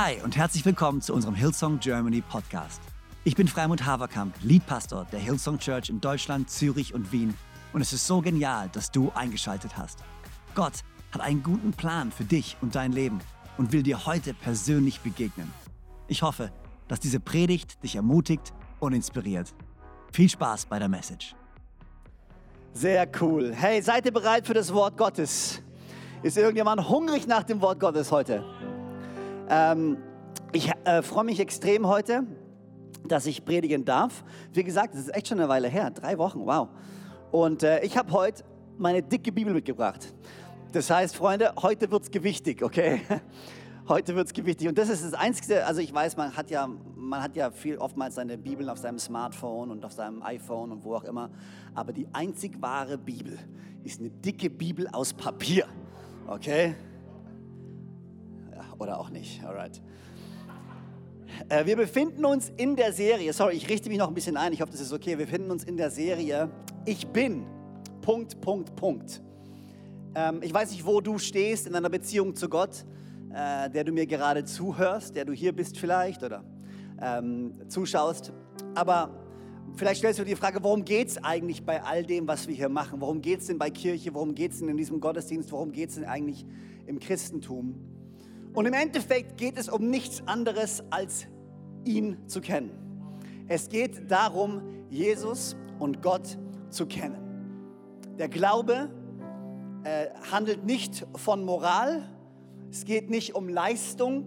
Hi und herzlich willkommen zu unserem Hillsong Germany Podcast. Ich bin Freimund Haverkamp, Leadpastor der Hillsong Church in Deutschland, Zürich und Wien und es ist so genial, dass du eingeschaltet hast. Gott hat einen guten Plan für dich und dein Leben und will dir heute persönlich begegnen. Ich hoffe, dass diese Predigt dich ermutigt und inspiriert. Viel Spaß bei der Message. Sehr cool. Hey, seid ihr bereit für das Wort Gottes? Ist irgendjemand hungrig nach dem Wort Gottes heute? Ähm, ich äh, freue mich extrem heute, dass ich predigen darf. Wie gesagt, es ist echt schon eine Weile her, drei Wochen, wow. Und äh, ich habe heute meine dicke Bibel mitgebracht. Das heißt, Freunde, heute wird es gewichtig, okay? Heute wird es gewichtig. Und das ist das Einzige, also ich weiß, man hat ja, man hat ja viel oftmals seine Bibeln auf seinem Smartphone und auf seinem iPhone und wo auch immer. Aber die einzig wahre Bibel ist eine dicke Bibel aus Papier. Okay? Oder auch nicht, alright. Äh, wir befinden uns in der Serie, sorry, ich richte mich noch ein bisschen ein, ich hoffe, das ist okay. Wir befinden uns in der Serie Ich bin, Punkt, Punkt, Punkt. Ähm, ich weiß nicht, wo du stehst in deiner Beziehung zu Gott äh, der du mir gerade zuhörst, der du hier bist vielleicht oder ähm, zuschaust. Aber vielleicht stellst du dir die Frage, worum geht es eigentlich bei all dem, was wir hier machen? Worum geht es denn bei Kirche? Worum geht es denn in diesem Gottesdienst? Worum geht es denn eigentlich im Christentum? Und im Endeffekt geht es um nichts anderes, als ihn zu kennen. Es geht darum, Jesus und Gott zu kennen. Der Glaube äh, handelt nicht von Moral, es geht nicht um Leistung,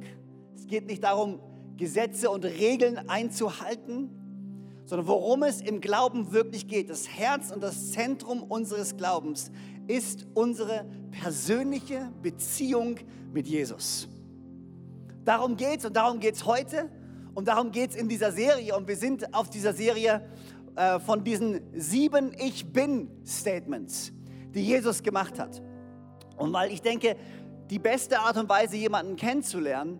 es geht nicht darum, Gesetze und Regeln einzuhalten, sondern worum es im Glauben wirklich geht. Das Herz und das Zentrum unseres Glaubens ist unsere persönliche Beziehung mit Jesus. Darum geht es und darum geht es heute und darum geht es in dieser Serie. Und wir sind auf dieser Serie äh, von diesen sieben Ich bin-Statements, die Jesus gemacht hat. Und weil ich denke, die beste Art und Weise, jemanden kennenzulernen,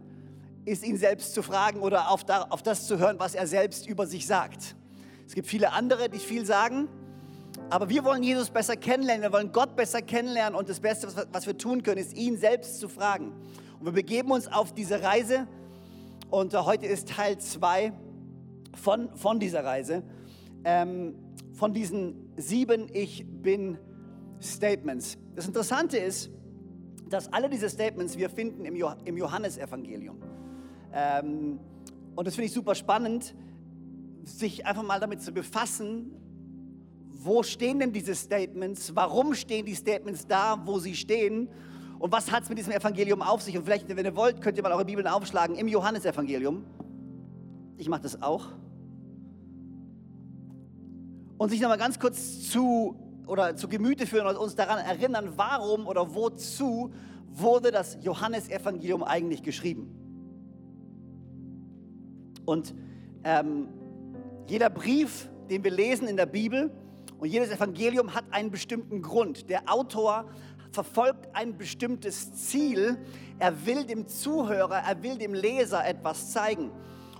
ist ihn selbst zu fragen oder auf, das zu hören, was er selbst über sich sagt. Es gibt viele andere, die viel sagen, aber wir wollen Jesus besser kennenlernen, wir wollen Gott besser kennenlernen und das Beste, was wir tun können, ist ihn selbst zu fragen. Wir begeben uns auf diese Reise und äh, heute ist Teil 2 von, von dieser Reise, ähm, von diesen sieben Ich bin Statements. Das Interessante ist, dass alle diese Statements wir finden im, jo im Johannesevangelium. Ähm, und das finde ich super spannend, sich einfach mal damit zu befassen, wo stehen denn diese Statements, warum stehen die Statements da, wo sie stehen und was hat es mit diesem Evangelium auf sich. Und vielleicht, wenn ihr wollt, könnt ihr mal eure Bibeln aufschlagen im Johannesevangelium. Ich mache das auch. Und sich nochmal ganz kurz zu oder zu Gemüte führen und uns daran erinnern, warum oder wozu wurde das Johannesevangelium eigentlich geschrieben. Und ähm, jeder Brief, den wir lesen in der Bibel und jedes Evangelium hat einen bestimmten Grund. Der Autor verfolgt ein bestimmtes Ziel. Er will dem Zuhörer, er will dem Leser etwas zeigen.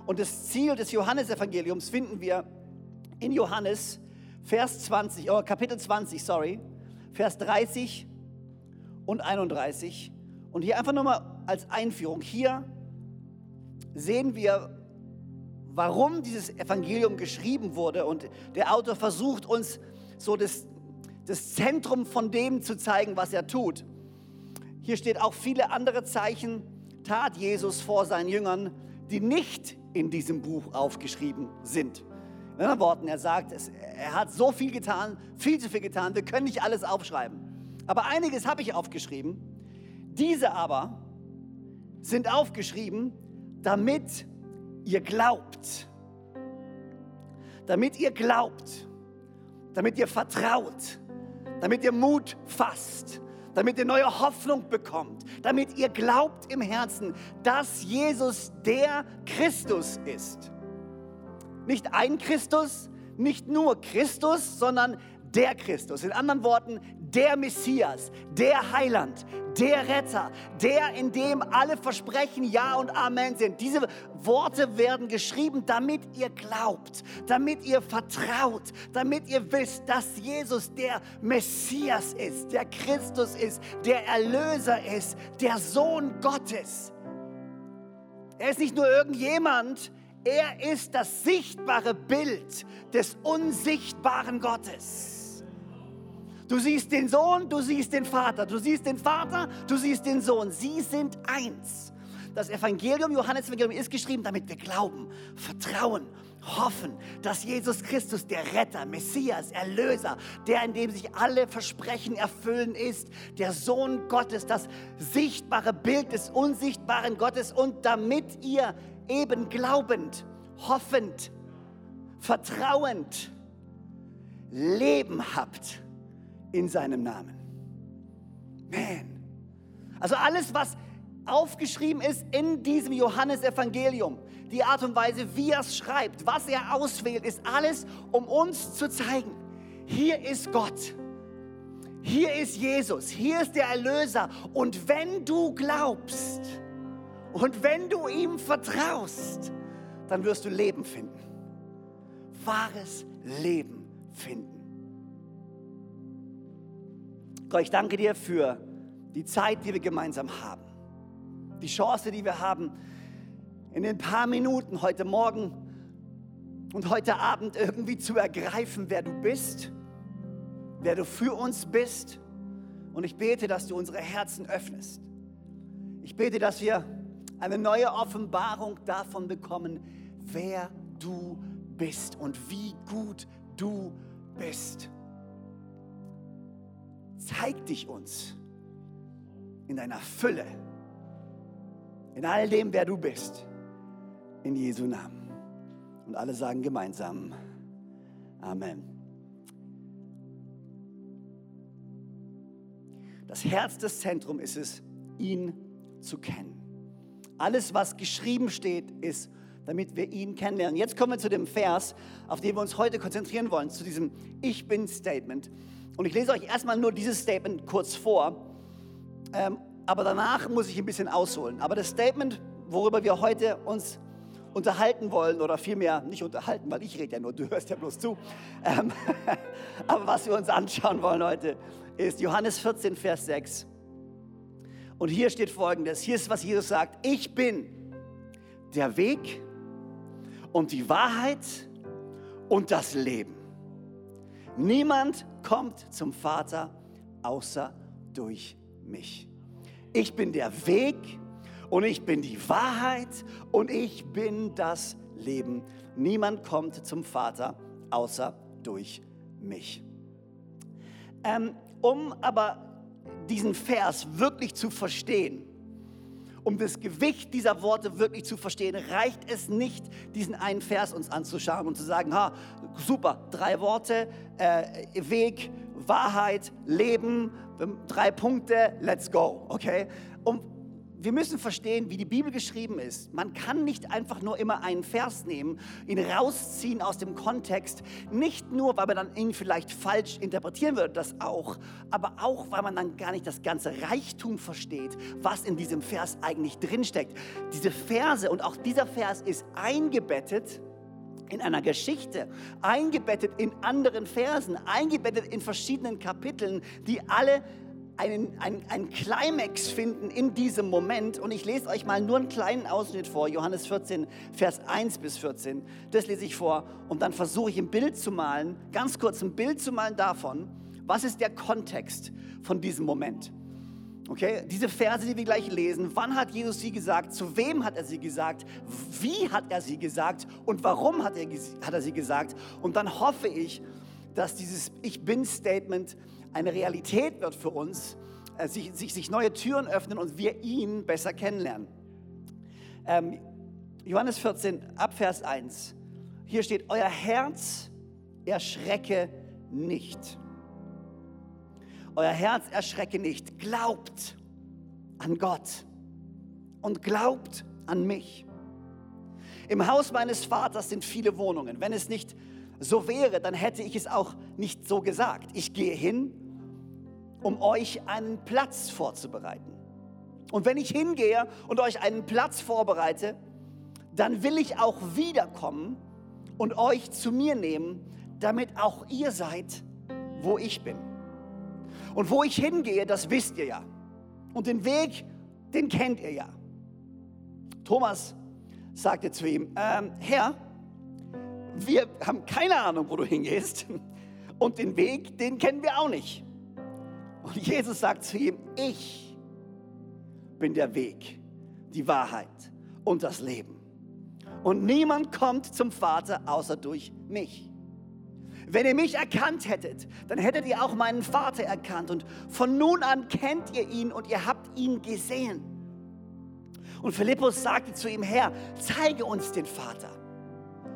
Und das Ziel des Johannesevangeliums finden wir in Johannes Vers 20, oh, Kapitel 20, sorry, Vers 30 und 31. Und hier einfach nochmal als Einführung. Hier sehen wir, warum dieses Evangelium geschrieben wurde. Und der Autor versucht uns so das, das Zentrum von dem zu zeigen, was er tut. Hier steht auch viele andere Zeichen, tat Jesus vor seinen Jüngern, die nicht in diesem Buch aufgeschrieben sind. In anderen Worten, er sagt, er hat so viel getan, viel zu viel getan, wir können nicht alles aufschreiben. Aber einiges habe ich aufgeschrieben. Diese aber sind aufgeschrieben, damit ihr glaubt. Damit ihr glaubt. Damit ihr vertraut. Damit ihr Mut fasst. Damit ihr neue Hoffnung bekommt. Damit ihr glaubt im Herzen, dass Jesus der Christus ist. Nicht ein Christus, nicht nur Christus, sondern der Christus. In anderen Worten, der Messias, der Heiland, der Retter, der, in dem alle Versprechen Ja und Amen sind. Diese Worte werden geschrieben, damit ihr glaubt, damit ihr vertraut, damit ihr wisst, dass Jesus der Messias ist, der Christus ist, der Erlöser ist, der Sohn Gottes. Er ist nicht nur irgendjemand, er ist das sichtbare Bild des unsichtbaren Gottes. Du siehst den Sohn, du siehst den Vater, du siehst den Vater, du siehst den Sohn. Sie sind eins. Das Evangelium, Johannes Evangelium ist geschrieben, damit wir glauben, vertrauen, hoffen, dass Jesus Christus der Retter, Messias, Erlöser, der, in dem sich alle Versprechen erfüllen ist, der Sohn Gottes, das sichtbare Bild des unsichtbaren Gottes und damit ihr eben glaubend, hoffend, vertrauend Leben habt in seinem Namen. Man. Also alles, was aufgeschrieben ist in diesem Johannesevangelium, die Art und Weise, wie er es schreibt, was er auswählt, ist alles, um uns zu zeigen, hier ist Gott. Hier ist Jesus, hier ist der Erlöser. Und wenn du glaubst und wenn du ihm vertraust, dann wirst du Leben finden. Wahres Leben finden. Gott, ich danke dir für die Zeit, die wir gemeinsam haben die Chance, die wir haben, in den paar Minuten heute Morgen und heute Abend irgendwie zu ergreifen, wer du bist, wer du für uns bist. Und ich bete, dass du unsere Herzen öffnest. Ich bete, dass wir eine neue Offenbarung davon bekommen, wer du bist und wie gut du bist. Zeig dich uns in deiner Fülle in all dem, wer du bist. In Jesu Namen. Und alle sagen gemeinsam Amen. Das Herz des Zentrums ist es, ihn zu kennen. Alles, was geschrieben steht, ist, damit wir ihn kennenlernen. Jetzt kommen wir zu dem Vers, auf den wir uns heute konzentrieren wollen, zu diesem Ich bin-Statement. Und ich lese euch erstmal nur dieses Statement kurz vor. Ähm, aber danach muss ich ein bisschen ausholen. Aber das Statement, worüber wir heute uns unterhalten wollen, oder vielmehr nicht unterhalten, weil ich rede ja nur, du hörst ja bloß zu. Ähm, aber was wir uns anschauen wollen heute, ist Johannes 14, Vers 6. Und hier steht folgendes: Hier ist, was Jesus sagt: Ich bin der Weg und die Wahrheit und das Leben. Niemand kommt zum Vater außer durch mich. Ich bin der Weg und ich bin die Wahrheit und ich bin das Leben. Niemand kommt zum Vater außer durch mich. Ähm, um aber diesen Vers wirklich zu verstehen, um das Gewicht dieser Worte wirklich zu verstehen, reicht es nicht, diesen einen Vers uns anzuschauen und zu sagen, ha, super, drei Worte, äh, Weg, Wahrheit, Leben, drei Punkte, let's go, okay? Und wir müssen verstehen, wie die Bibel geschrieben ist. Man kann nicht einfach nur immer einen Vers nehmen, ihn rausziehen aus dem Kontext. Nicht nur, weil man dann ihn vielleicht falsch interpretieren würde, das auch, aber auch, weil man dann gar nicht das ganze Reichtum versteht, was in diesem Vers eigentlich drinsteckt. Diese Verse und auch dieser Vers ist eingebettet in einer Geschichte, eingebettet in anderen Versen, eingebettet in verschiedenen Kapiteln, die alle einen, einen, einen Climax finden in diesem Moment. Und ich lese euch mal nur einen kleinen Ausschnitt vor, Johannes 14, Vers 1 bis 14. Das lese ich vor und dann versuche ich ein Bild zu malen, ganz kurz ein Bild zu malen davon, was ist der Kontext von diesem Moment. Okay, diese Verse, die wir gleich lesen, wann hat Jesus sie gesagt, zu wem hat er sie gesagt, wie hat er sie gesagt und warum hat er, hat er sie gesagt. Und dann hoffe ich, dass dieses Ich bin-Statement eine Realität wird für uns, äh, sich, sich, sich, neue Türen öffnen und wir ihn besser kennenlernen. Ähm, Johannes 14, Abvers 1. Hier steht, euer Herz erschrecke nicht euer Herz erschrecke nicht. Glaubt an Gott und glaubt an mich. Im Haus meines Vaters sind viele Wohnungen. Wenn es nicht so wäre, dann hätte ich es auch nicht so gesagt. Ich gehe hin, um euch einen Platz vorzubereiten. Und wenn ich hingehe und euch einen Platz vorbereite, dann will ich auch wiederkommen und euch zu mir nehmen, damit auch ihr seid, wo ich bin. Und wo ich hingehe, das wisst ihr ja. Und den Weg, den kennt ihr ja. Thomas sagte zu ihm, ähm, Herr, wir haben keine Ahnung, wo du hingehst und den Weg, den kennen wir auch nicht. Und Jesus sagt zu ihm, ich bin der Weg, die Wahrheit und das Leben. Und niemand kommt zum Vater außer durch mich. Wenn ihr mich erkannt hättet, dann hättet ihr auch meinen Vater erkannt. Und von nun an kennt ihr ihn und ihr habt ihn gesehen. Und Philippus sagte zu ihm, Herr, zeige uns den Vater.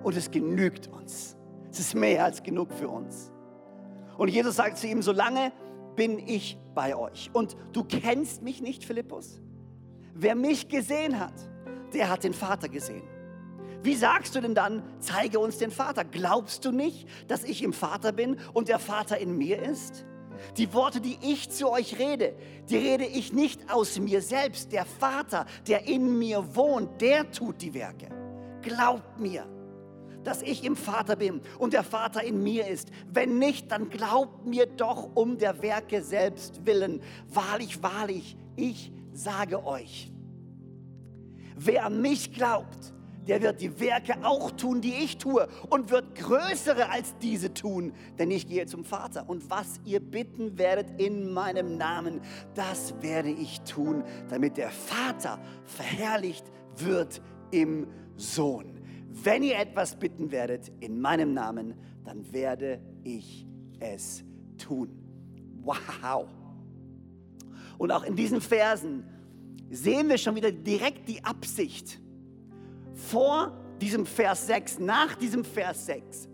Und es genügt uns. Es ist mehr als genug für uns. Und Jesus sagt zu ihm, solange bin ich bei euch. Und du kennst mich nicht, Philippus? Wer mich gesehen hat, der hat den Vater gesehen. Wie sagst du denn dann, zeige uns den Vater? Glaubst du nicht, dass ich im Vater bin und der Vater in mir ist? Die Worte, die ich zu euch rede, die rede ich nicht aus mir selbst. Der Vater, der in mir wohnt, der tut die Werke. Glaubt mir, dass ich im Vater bin und der Vater in mir ist. Wenn nicht, dann glaubt mir doch um der Werke selbst willen. Wahrlich, wahrlich, ich sage euch, wer an mich glaubt, der wird die Werke auch tun, die ich tue und wird größere als diese tun, denn ich gehe zum Vater. Und was ihr bitten werdet in meinem Namen, das werde ich tun, damit der Vater verherrlicht wird im Sohn. Wenn ihr etwas bitten werdet in meinem Namen, dann werde ich es tun. Wow. Und auch in diesen Versen sehen wir schon wieder direkt die Absicht vor diesem Vers 6, nach diesem Vers 6,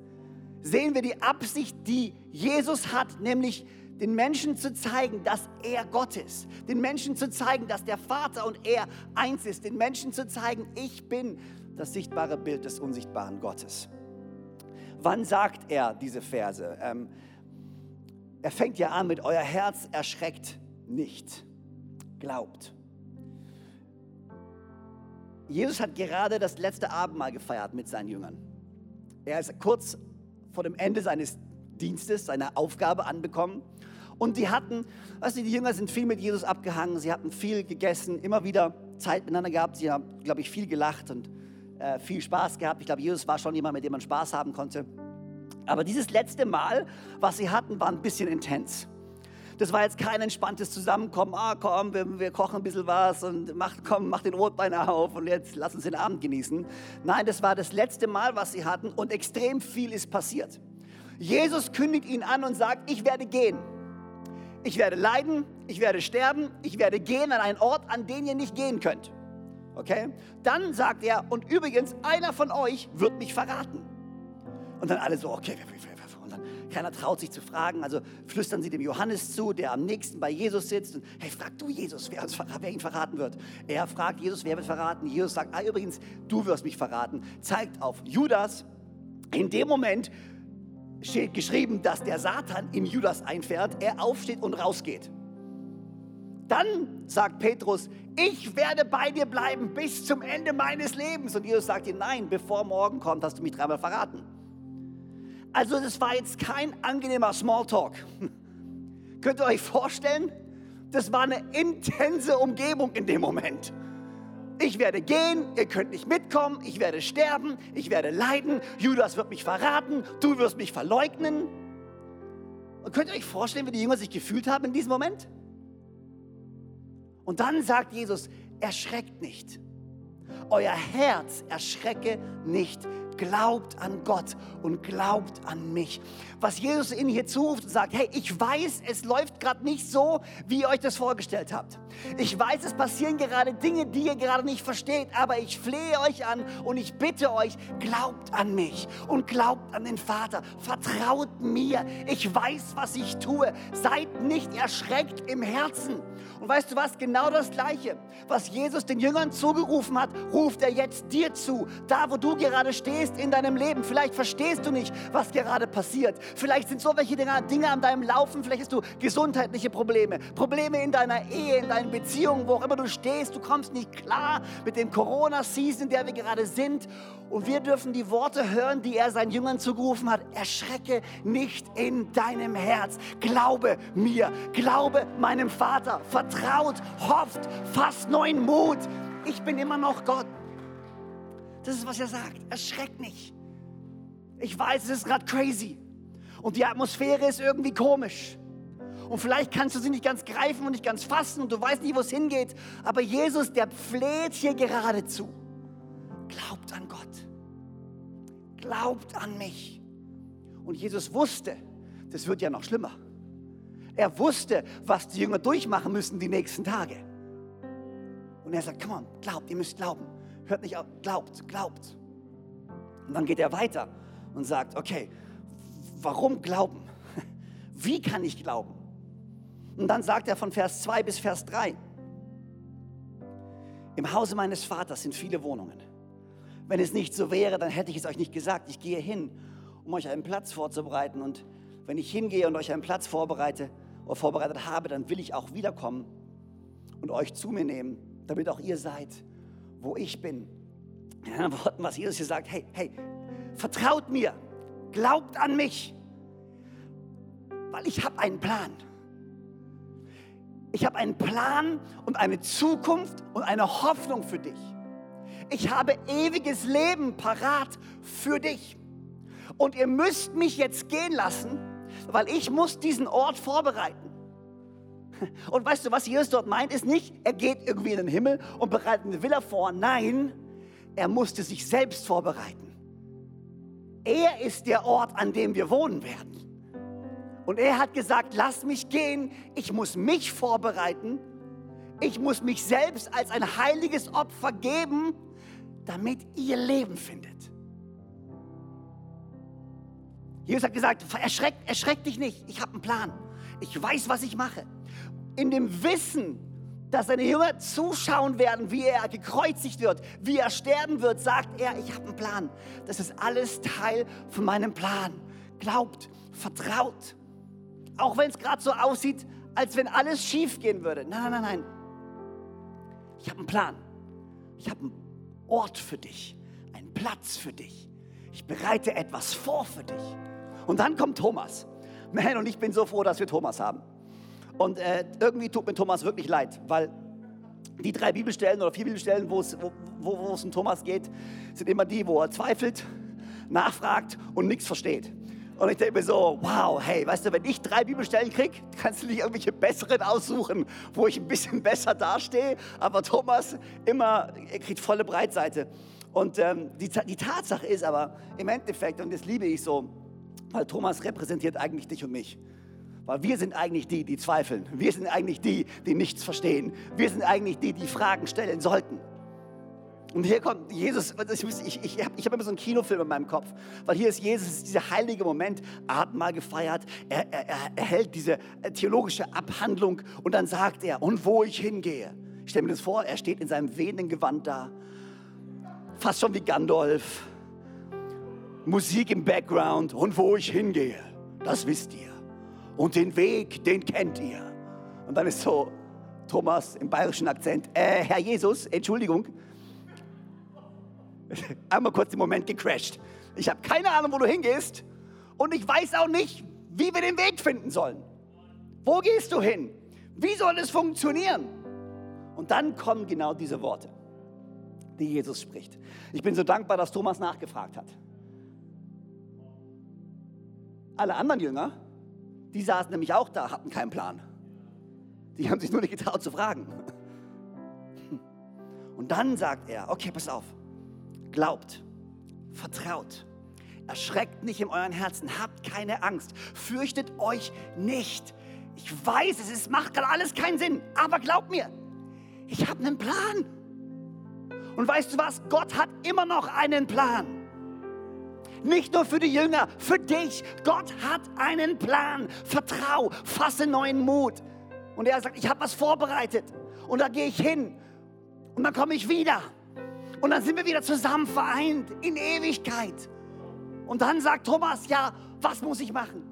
sehen wir die Absicht, die Jesus hat, nämlich den Menschen zu zeigen, dass er Gott ist. Den Menschen zu zeigen, dass der Vater und er eins ist. Den Menschen zu zeigen, ich bin das sichtbare Bild des unsichtbaren Gottes. Wann sagt er diese Verse? Ähm, er fängt ja an mit, euer Herz erschreckt nicht, glaubt. Jesus hat gerade das letzte Abendmahl gefeiert mit seinen Jüngern. Er ist kurz vor dem Ende seines Dienstes, seiner Aufgabe anbekommen. Und die hatten, weißt du, die Jünger sind viel mit Jesus abgehangen, sie hatten viel gegessen, immer wieder Zeit miteinander gehabt, sie haben, glaube ich, viel gelacht und äh, viel Spaß gehabt. Ich glaube, Jesus war schon jemand, mit dem man Spaß haben konnte. Aber dieses letzte Mal, was sie hatten, war ein bisschen intens. Das war jetzt kein entspanntes Zusammenkommen. Ah, komm, wir, wir, kochen ein bisschen was und mach, komm, mach den Rotwein auf und jetzt lass uns den Abend genießen. Nein, das war das letzte Mal, was sie hatten und extrem viel ist passiert. Jesus kündigt ihn an und sagt, ich werde gehen. Ich werde leiden, ich werde sterben, ich werde gehen an einen Ort, an den ihr nicht gehen könnt. Okay? Dann sagt er, und übrigens, einer von euch wird mich verraten. Und dann alle so, okay, wer, wer, keiner traut sich zu fragen, also flüstern sie dem Johannes zu, der am nächsten bei Jesus sitzt. Und, hey, frag du Jesus, wer, uns, wer ihn verraten wird. Er fragt Jesus, wer wird verraten. Jesus sagt, ah, übrigens, du wirst mich verraten. Zeigt auf Judas. In dem Moment steht geschrieben, dass der Satan in Judas einfährt, er aufsteht und rausgeht. Dann sagt Petrus, ich werde bei dir bleiben bis zum Ende meines Lebens. Und Jesus sagt ihm, nein, bevor morgen kommt, hast du mich dreimal verraten. Also das war jetzt kein angenehmer Smalltalk. Könnt ihr euch vorstellen? Das war eine intense Umgebung in dem Moment. Ich werde gehen, ihr könnt nicht mitkommen, ich werde sterben, ich werde leiden, Judas wird mich verraten, du wirst mich verleugnen. Und könnt ihr euch vorstellen, wie die Jünger sich gefühlt haben in diesem Moment? Und dann sagt Jesus, erschreckt nicht. Euer Herz erschrecke nicht Glaubt an Gott und glaubt an mich. Was Jesus Ihnen hier zuruft und sagt, hey, ich weiß, es läuft gerade nicht so, wie ihr euch das vorgestellt habt. Ich weiß, es passieren gerade Dinge, die ihr gerade nicht versteht, aber ich flehe euch an und ich bitte euch, glaubt an mich und glaubt an den Vater. Vertraut mir. Ich weiß, was ich tue. Seid nicht erschreckt im Herzen. Und weißt du was? Genau das Gleiche, was Jesus den Jüngern zugerufen hat, ruft er jetzt dir zu. Da, wo du gerade stehst in deinem Leben. Vielleicht verstehst du nicht, was gerade passiert. Vielleicht sind so welche Dinge an deinem Laufen. Vielleicht hast du gesundheitliche Probleme. Probleme in deiner Ehe, in deinen Beziehungen, wo auch immer du stehst. Du kommst nicht klar mit dem Corona-Season, in der wir gerade sind. Und wir dürfen die Worte hören, die er seinen Jüngern zugerufen hat. Erschrecke nicht in deinem Herz. Glaube mir. Glaube meinem Vater. Vertraut, hofft, fasst neuen Mut. Ich bin immer noch Gott. Das ist, was er sagt. Erschreck nicht. Ich weiß, es ist gerade crazy. Und die Atmosphäre ist irgendwie komisch. Und vielleicht kannst du sie nicht ganz greifen und nicht ganz fassen und du weißt nicht, wo es hingeht. Aber Jesus, der fleht hier geradezu. Glaubt an Gott. Glaubt an mich. Und Jesus wusste, das wird ja noch schlimmer. Er wusste, was die Jünger durchmachen müssen die nächsten Tage. Und er sagt, on, glaubt, ihr müsst glauben. Hört nicht auf, glaubt, glaubt. Und dann geht er weiter und sagt, okay, warum glauben? Wie kann ich glauben? Und dann sagt er von Vers 2 bis Vers 3, im Hause meines Vaters sind viele Wohnungen. Wenn es nicht so wäre, dann hätte ich es euch nicht gesagt. Ich gehe hin, um euch einen Platz vorzubereiten. Und wenn ich hingehe und euch einen Platz vorbereite oder vorbereitet habe, dann will ich auch wiederkommen und euch zu mir nehmen, damit auch ihr seid, wo ich bin. In anderen Worten, was Jesus hier sagt, hey, hey, vertraut mir, glaubt an mich, weil ich habe einen Plan. Ich habe einen Plan und eine Zukunft und eine Hoffnung für dich. Ich habe ewiges Leben parat für dich. Und ihr müsst mich jetzt gehen lassen, weil ich muss diesen Ort vorbereiten. Und weißt du, was Jesus dort meint, ist nicht, er geht irgendwie in den Himmel und bereitet eine Villa vor. Nein, er musste sich selbst vorbereiten. Er ist der Ort, an dem wir wohnen werden. Und er hat gesagt, lass mich gehen, ich muss mich vorbereiten, ich muss mich selbst als ein heiliges Opfer geben, damit ihr Leben findet. Jesus hat gesagt, erschreck, erschreck dich nicht, ich habe einen Plan. Ich weiß, was ich mache. In dem Wissen, dass seine Jünger zuschauen werden, wie er gekreuzigt wird, wie er sterben wird, sagt er, ich habe einen Plan. Das ist alles Teil von meinem Plan. Glaubt, vertraut. Auch wenn es gerade so aussieht, als wenn alles schief gehen würde. Nein, nein, nein. Ich habe einen Plan. Ich habe einen Ort für dich, einen Platz für dich. Ich bereite etwas vor für dich. Und dann kommt Thomas. Man, und ich bin so froh, dass wir Thomas haben. Und äh, irgendwie tut mir Thomas wirklich leid, weil die drei Bibelstellen oder vier Bibelstellen, wo es, wo, um Thomas geht, sind immer die, wo er zweifelt, nachfragt und nichts versteht. Und ich denke mir so, wow, hey, weißt du, wenn ich drei Bibelstellen kriege, kannst du nicht irgendwelche besseren aussuchen, wo ich ein bisschen besser dastehe. Aber Thomas immer, er kriegt volle Breitseite. Und ähm, die, die Tatsache ist aber im Endeffekt, und das liebe ich so, weil Thomas repräsentiert eigentlich dich und mich. Weil wir sind eigentlich die, die zweifeln. Wir sind eigentlich die, die nichts verstehen. Wir sind eigentlich die, die Fragen stellen sollten. Und hier kommt Jesus, ich, ich, ich habe hab immer so einen Kinofilm in meinem Kopf, weil hier ist Jesus, dieser heilige Moment, Abendmahl gefeiert, er, er, er hält diese äh, theologische Abhandlung und dann sagt er, und wo ich hingehe. Ich stelle mir das vor, er steht in seinem wehenden Gewand da, fast schon wie Gandalf, Musik im Background, und wo ich hingehe, das wisst ihr. Und den Weg, den kennt ihr. Und dann ist so Thomas im bayerischen Akzent, äh, Herr Jesus, Entschuldigung, einmal kurz den Moment gecrashed. Ich habe keine Ahnung, wo du hingehst und ich weiß auch nicht, wie wir den Weg finden sollen. Wo gehst du hin? Wie soll es funktionieren? Und dann kommen genau diese Worte, die Jesus spricht. Ich bin so dankbar, dass Thomas nachgefragt hat. Alle anderen Jünger, die saßen nämlich auch da, hatten keinen Plan. Die haben sich nur nicht getraut zu fragen. Und dann sagt er, okay, pass auf, Glaubt, vertraut, erschreckt nicht in euren Herzen, habt keine Angst, fürchtet euch nicht. Ich weiß, es ist, macht gerade alles keinen Sinn, aber glaubt mir, ich habe einen Plan. Und weißt du was? Gott hat immer noch einen Plan. Nicht nur für die Jünger, für dich. Gott hat einen Plan. Vertrau, fasse neuen Mut. Und er sagt, ich habe was vorbereitet. Und da gehe ich hin. Und dann komme ich wieder. Und dann sind wir wieder zusammen vereint in Ewigkeit. Und dann sagt Thomas, ja, was muss ich machen?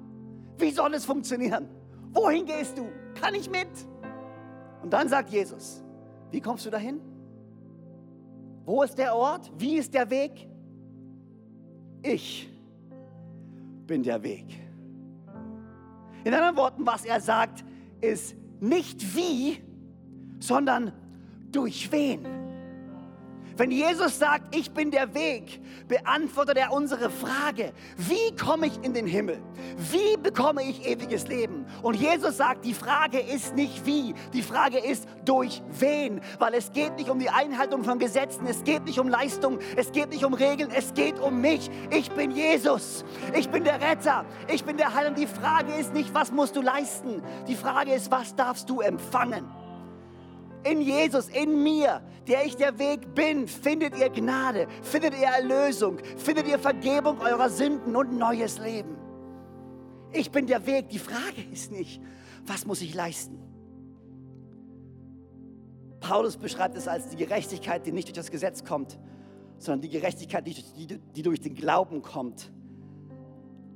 Wie soll es funktionieren? Wohin gehst du? Kann ich mit? Und dann sagt Jesus, wie kommst du dahin? Wo ist der Ort? Wie ist der Weg? Ich bin der Weg. In anderen Worten, was er sagt, ist nicht wie, sondern durch wen. Wenn Jesus sagt, ich bin der Weg, beantwortet er unsere Frage, wie komme ich in den Himmel? Wie bekomme ich ewiges Leben? Und Jesus sagt, die Frage ist nicht wie, die Frage ist durch wen, weil es geht nicht um die Einhaltung von Gesetzen, es geht nicht um Leistung, es geht nicht um Regeln, es geht um mich. Ich bin Jesus, ich bin der Retter, ich bin der Heiland. Die Frage ist nicht, was musst du leisten, die Frage ist, was darfst du empfangen? In Jesus, in mir, der ich der Weg bin, findet ihr Gnade, findet ihr Erlösung, findet ihr Vergebung eurer Sünden und neues Leben. Ich bin der Weg. Die Frage ist nicht, was muss ich leisten? Paulus beschreibt es als die Gerechtigkeit, die nicht durch das Gesetz kommt, sondern die Gerechtigkeit, die, durch den Glauben kommt.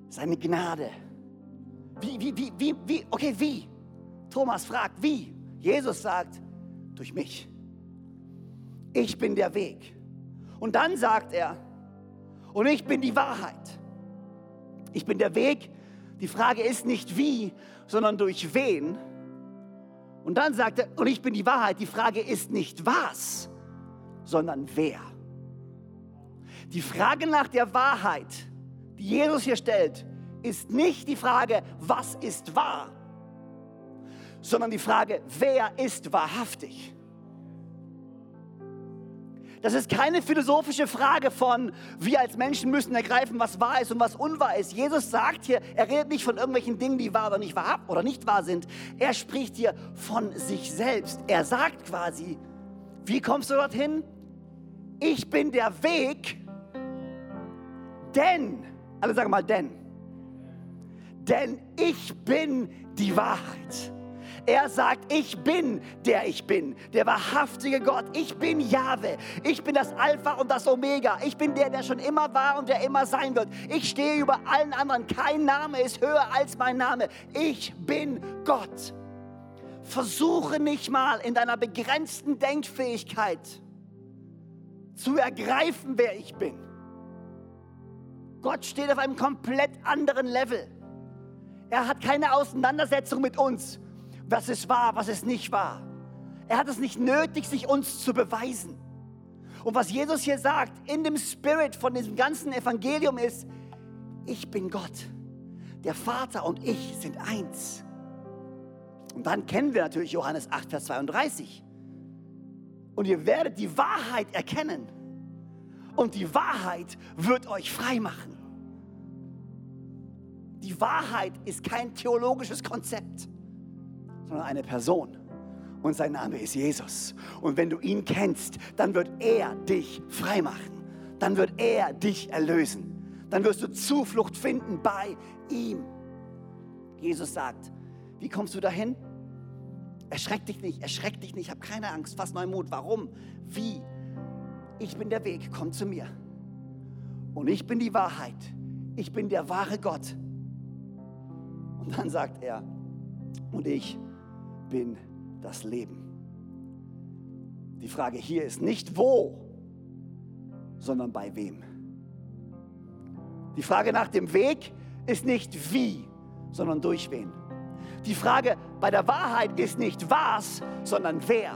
Seine Gnade. Wie, wie, wie, wie, wie, okay, wie? Thomas fragt, wie? Jesus sagt, durch mich. Ich bin der Weg. Und dann sagt er, und ich bin die Wahrheit. Ich bin der Weg. Die Frage ist nicht wie, sondern durch wen. Und dann sagt er, und ich bin die Wahrheit. Die Frage ist nicht was, sondern wer. Die Frage nach der Wahrheit, die Jesus hier stellt, ist nicht die Frage, was ist wahr, sondern die Frage, wer ist wahrhaftig? Das ist keine philosophische Frage von, wir als Menschen müssen ergreifen, was wahr ist und was unwahr ist. Jesus sagt hier, er redet nicht von irgendwelchen Dingen, die wahr oder nicht wahr oder nicht wahr sind. Er spricht hier von sich selbst. Er sagt quasi, wie kommst du dorthin? Ich bin der Weg, denn, alle sagen mal denn, denn ich bin die Wahrheit. Er sagt, ich bin der ich bin, der wahrhaftige Gott. Ich bin Jahwe. Ich bin das Alpha und das Omega. Ich bin der, der schon immer war und der immer sein wird. Ich stehe über allen anderen. Kein Name ist höher als mein Name. Ich bin Gott. Versuche nicht mal in deiner begrenzten Denkfähigkeit zu ergreifen, wer ich bin. Gott steht auf einem komplett anderen Level. Er hat keine Auseinandersetzung mit uns was es war, was es nicht war. Er hat es nicht nötig, sich uns zu beweisen. Und was Jesus hier sagt, in dem Spirit von diesem ganzen Evangelium ist, ich bin Gott. Der Vater und ich sind eins. Und dann kennen wir natürlich Johannes 8, Vers 32. Und ihr werdet die Wahrheit erkennen. Und die Wahrheit wird euch frei machen. Die Wahrheit ist kein theologisches Konzept sondern eine Person. Und sein Name ist Jesus. Und wenn du ihn kennst, dann wird er dich frei machen. Dann wird er dich erlösen. Dann wirst du Zuflucht finden bei ihm. Jesus sagt, wie kommst du dahin? Erschreck dich nicht, erschreck dich nicht, hab keine Angst, fass neuen Mut. Warum? Wie? Ich bin der Weg, komm zu mir. Und ich bin die Wahrheit. Ich bin der wahre Gott. Und dann sagt er, und ich bin das Leben. Die Frage hier ist nicht wo, sondern bei wem. Die Frage nach dem Weg ist nicht wie, sondern durch wen. Die Frage bei der Wahrheit ist nicht was, sondern wer.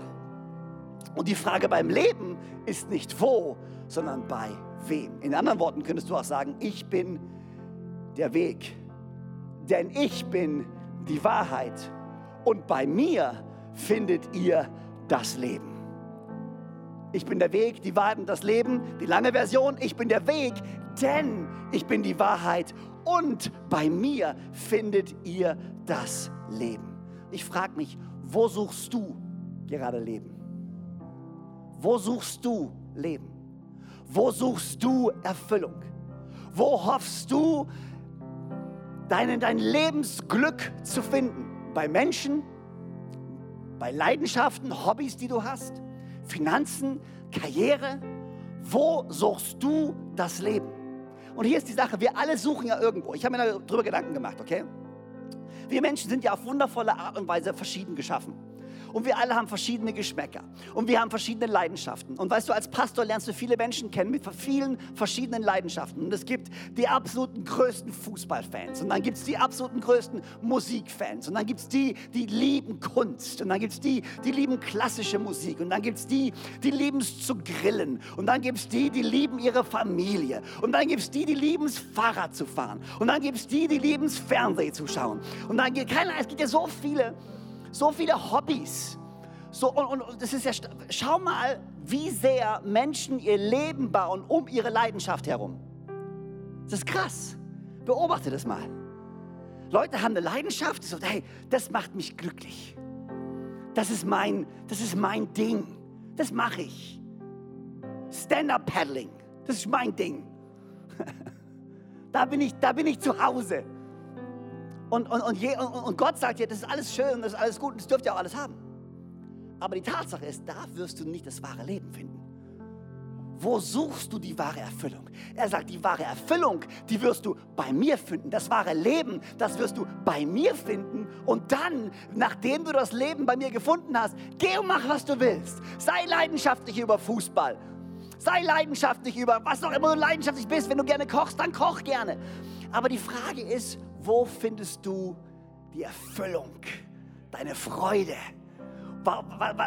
Und die Frage beim Leben ist nicht wo, sondern bei wem. In anderen Worten könntest du auch sagen, ich bin der Weg, denn ich bin die Wahrheit und bei mir findet ihr das Leben. Ich bin der Weg, die Wahrheit und das Leben. Die lange Version, ich bin der Weg, denn ich bin die Wahrheit und bei mir findet ihr das Leben. Ich frage mich, wo suchst du gerade Leben? Wo suchst du Leben? Wo suchst du Erfüllung? Wo hoffst du, dein, dein Lebensglück zu finden? Bei Menschen, bei Leidenschaften, Hobbys, die du hast, Finanzen, Karriere. Wo suchst du das Leben? Und hier ist die Sache, wir alle suchen ja irgendwo. Ich habe mir darüber Gedanken gemacht, okay? Wir Menschen sind ja auf wundervolle Art und Weise verschieden geschaffen. Und wir alle haben verschiedene Geschmäcker. Und wir haben verschiedene Leidenschaften. Und weißt du, als Pastor lernst du viele Menschen kennen mit vielen verschiedenen Leidenschaften. Und es gibt die absoluten größten Fußballfans. Und dann gibt es die absoluten größten Musikfans. Und dann gibt es die, die lieben Kunst. Und dann gibt es die, die lieben klassische Musik. Und dann gibt es die, die lieben es zu grillen. Und dann gibt es die, die lieben ihre Familie. Und dann gibt es die, die lieben es Fahrrad zu fahren. Und dann gibt es die, die lieben es Fernsehen zu schauen. Und dann gibt es gibt ja so viele so viele Hobbys. So, und, und das ist ja, schau mal, wie sehr Menschen ihr Leben bauen um ihre Leidenschaft herum. Das ist krass. Beobachte das mal. Leute haben eine Leidenschaft, so, hey, das macht mich glücklich. Das ist mein, das ist mein Ding. Das mache ich. Stand-up-Paddling, das ist mein Ding. da, bin ich, da bin ich zu Hause. Und, und, und, je, und, und Gott sagt dir, das ist alles schön, das ist alles gut, das dürft ihr auch alles haben. Aber die Tatsache ist, da wirst du nicht das wahre Leben finden. Wo suchst du die wahre Erfüllung? Er sagt, die wahre Erfüllung, die wirst du bei mir finden. Das wahre Leben, das wirst du bei mir finden. Und dann, nachdem du das Leben bei mir gefunden hast, geh und mach, was du willst. Sei leidenschaftlich über Fußball. Sei leidenschaftlich über was auch immer du leidenschaftlich bist. Wenn du gerne kochst, dann koch gerne. Aber die Frage ist, wo findest du die Erfüllung, deine Freude?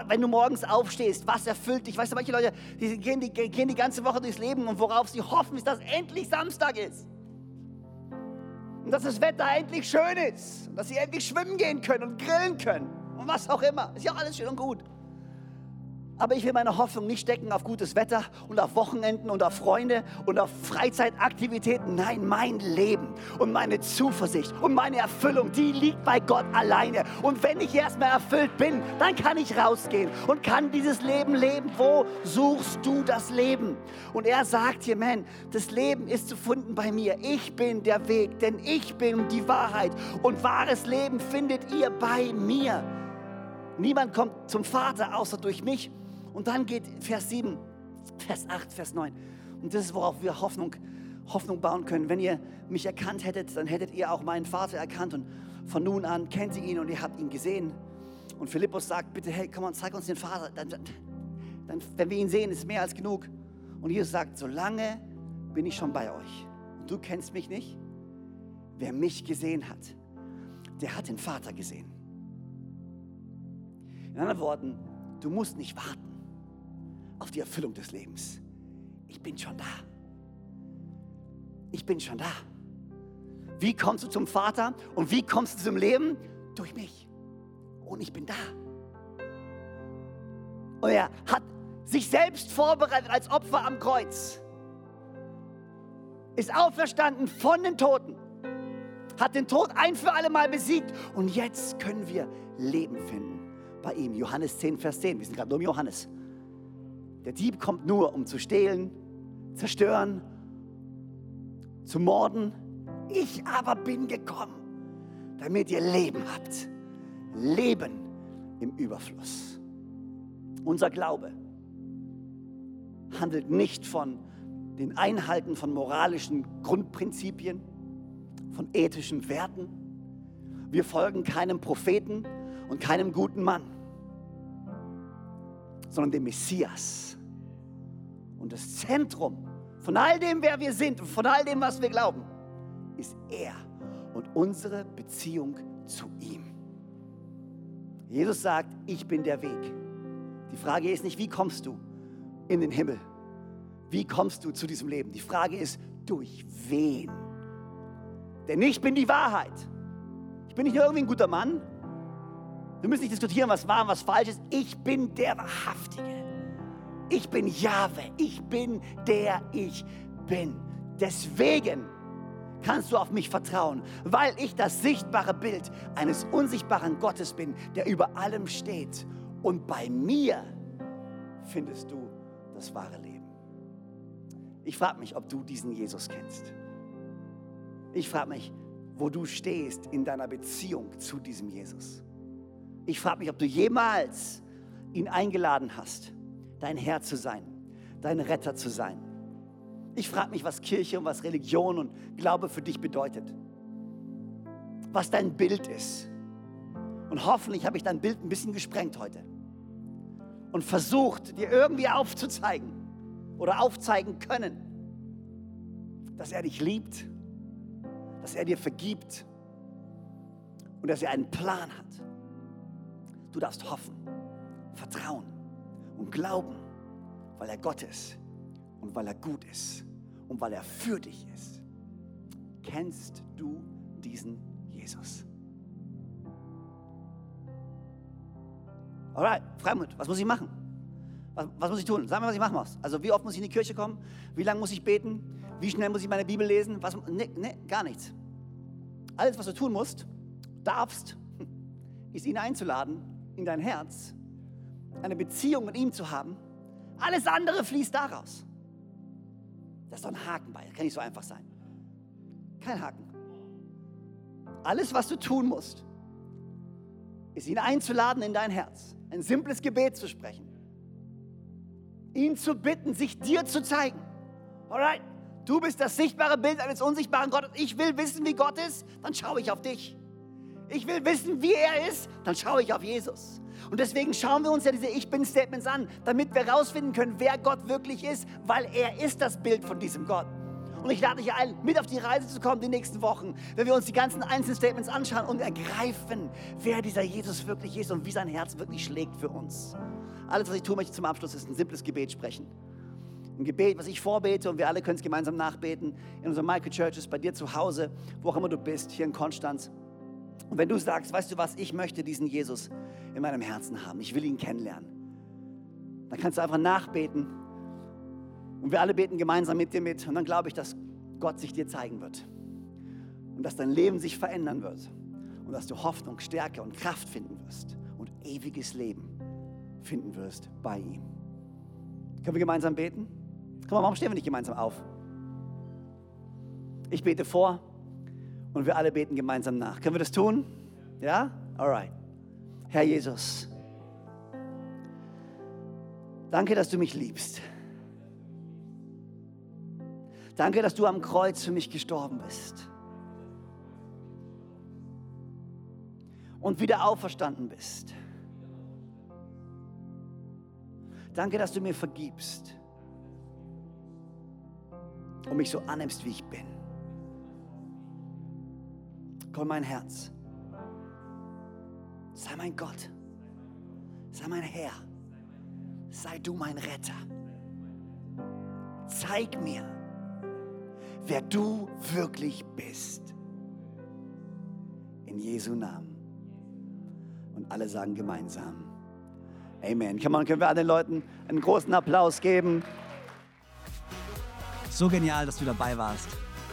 Wenn du morgens aufstehst, was erfüllt dich? Weißt du, manche Leute die gehen, die gehen die ganze Woche durchs Leben und worauf sie hoffen, ist, dass endlich Samstag ist. Und dass das Wetter endlich schön ist. Und dass sie endlich schwimmen gehen können und grillen können. Und was auch immer. Ist ja alles schön und gut. Aber ich will meine Hoffnung nicht stecken auf gutes Wetter und auf Wochenenden und auf Freunde und auf Freizeitaktivitäten. Nein, mein Leben und meine Zuversicht und meine Erfüllung, die liegt bei Gott alleine. Und wenn ich erstmal erfüllt bin, dann kann ich rausgehen und kann dieses Leben leben. Wo suchst du das Leben? Und er sagt hier, man, das Leben ist zu finden bei mir. Ich bin der Weg, denn ich bin die Wahrheit. Und wahres Leben findet ihr bei mir. Niemand kommt zum Vater außer durch mich. Und dann geht Vers 7, Vers 8, Vers 9. Und das ist, worauf wir Hoffnung, Hoffnung bauen können. Wenn ihr mich erkannt hättet, dann hättet ihr auch meinen Vater erkannt. Und von nun an kennt ihr ihn und ihr habt ihn gesehen. Und Philippus sagt, bitte, hey, komm und zeig uns den Vater. Dann, dann, wenn wir ihn sehen, ist mehr als genug. Und Jesus sagt, solange bin ich schon bei euch. Und du kennst mich nicht. Wer mich gesehen hat, der hat den Vater gesehen. In anderen Worten, du musst nicht warten auf die Erfüllung des Lebens. Ich bin schon da. Ich bin schon da. Wie kommst du zum Vater und wie kommst du zum Leben? Durch mich. Und ich bin da. Und er hat sich selbst vorbereitet als Opfer am Kreuz. Ist auferstanden von den Toten. Hat den Tod ein für alle Mal besiegt. Und jetzt können wir Leben finden bei ihm. Johannes 10, Vers 10. Wir sind gerade nur im Johannes. Der Dieb kommt nur, um zu stehlen, zerstören, zu morden. Ich aber bin gekommen, damit ihr Leben habt. Leben im Überfluss. Unser Glaube handelt nicht von den Einhalten von moralischen Grundprinzipien, von ethischen Werten. Wir folgen keinem Propheten und keinem guten Mann sondern dem Messias. Und das Zentrum von all dem, wer wir sind und von all dem, was wir glauben, ist er und unsere Beziehung zu ihm. Jesus sagt, ich bin der Weg. Die Frage ist nicht, wie kommst du in den Himmel? Wie kommst du zu diesem Leben? Die Frage ist, durch wen? Denn ich bin die Wahrheit. Ich bin nicht nur irgendwie ein guter Mann, wir müssen nicht diskutieren, was wahr und was falsch ist. Ich bin der Wahrhaftige. Ich bin Jahwe. Ich bin der ich bin. Deswegen kannst du auf mich vertrauen, weil ich das sichtbare Bild eines unsichtbaren Gottes bin, der über allem steht. Und bei mir findest du das wahre Leben. Ich frage mich, ob du diesen Jesus kennst. Ich frage mich, wo du stehst in deiner Beziehung zu diesem Jesus. Ich frage mich, ob du jemals ihn eingeladen hast, dein Herr zu sein, dein Retter zu sein. Ich frage mich, was Kirche und was Religion und Glaube für dich bedeutet. Was dein Bild ist. Und hoffentlich habe ich dein Bild ein bisschen gesprengt heute. Und versucht, dir irgendwie aufzuzeigen oder aufzeigen können, dass er dich liebt, dass er dir vergibt und dass er einen Plan hat. Du darfst hoffen, vertrauen und glauben, weil er Gott ist und weil er gut ist und weil er für dich ist. Kennst du diesen Jesus? Alright, Freimut, was muss ich machen? Was, was, muss ich tun? Sag mir, was ich machen muss. Also, wie oft muss ich in die Kirche kommen? Wie lange muss ich beten? Wie schnell muss ich meine Bibel lesen? Was, nee, nee, gar nichts. Alles, was du tun musst, darfst, ist ihn einzuladen in dein Herz, eine Beziehung mit ihm zu haben. Alles andere fließt daraus. Da ist doch ein Haken bei. Das kann nicht so einfach sein. Kein Haken. Alles, was du tun musst, ist ihn einzuladen in dein Herz, ein simples Gebet zu sprechen, ihn zu bitten, sich dir zu zeigen. Alright, du bist das sichtbare Bild eines unsichtbaren Gottes. Ich will wissen, wie Gott ist, dann schaue ich auf dich. Ich will wissen, wie er ist, dann schaue ich auf Jesus. Und deswegen schauen wir uns ja diese Ich Bin-Statements an, damit wir herausfinden können, wer Gott wirklich ist, weil er ist das Bild von diesem Gott. Und ich lade dich ein, mit auf die Reise zu kommen die nächsten Wochen, wenn wir uns die ganzen einzelnen Statements anschauen und ergreifen, wer dieser Jesus wirklich ist und wie sein Herz wirklich schlägt für uns. Alles, was ich tun möchte zum Abschluss, ist ein simples Gebet sprechen. Ein Gebet, was ich vorbete und wir alle können es gemeinsam nachbeten in unserem Michael Churches, bei dir zu Hause, wo auch immer du bist, hier in Konstanz. Und wenn du sagst, weißt du was, ich möchte diesen Jesus in meinem Herzen haben, ich will ihn kennenlernen, dann kannst du einfach nachbeten und wir alle beten gemeinsam mit dir mit. Und dann glaube ich, dass Gott sich dir zeigen wird. Und dass dein Leben sich verändern wird. Und dass du Hoffnung, Stärke und Kraft finden wirst. Und ewiges Leben finden wirst bei ihm. Können wir gemeinsam beten? Komm mal, warum stehen wir nicht gemeinsam auf? Ich bete vor und wir alle beten gemeinsam nach. Können wir das tun? Ja? Alright. Herr Jesus, danke, dass du mich liebst. Danke, dass du am Kreuz für mich gestorben bist. Und wieder auferstanden bist. Danke, dass du mir vergibst und mich so annimmst, wie ich bin. Komm mein Herz. Sei mein Gott. Sei mein Herr. Sei du mein Retter. Zeig mir, wer du wirklich bist. In Jesu Namen. Und alle sagen gemeinsam. Amen. Kann man, können wir allen Leuten einen großen Applaus geben? So genial, dass du dabei warst.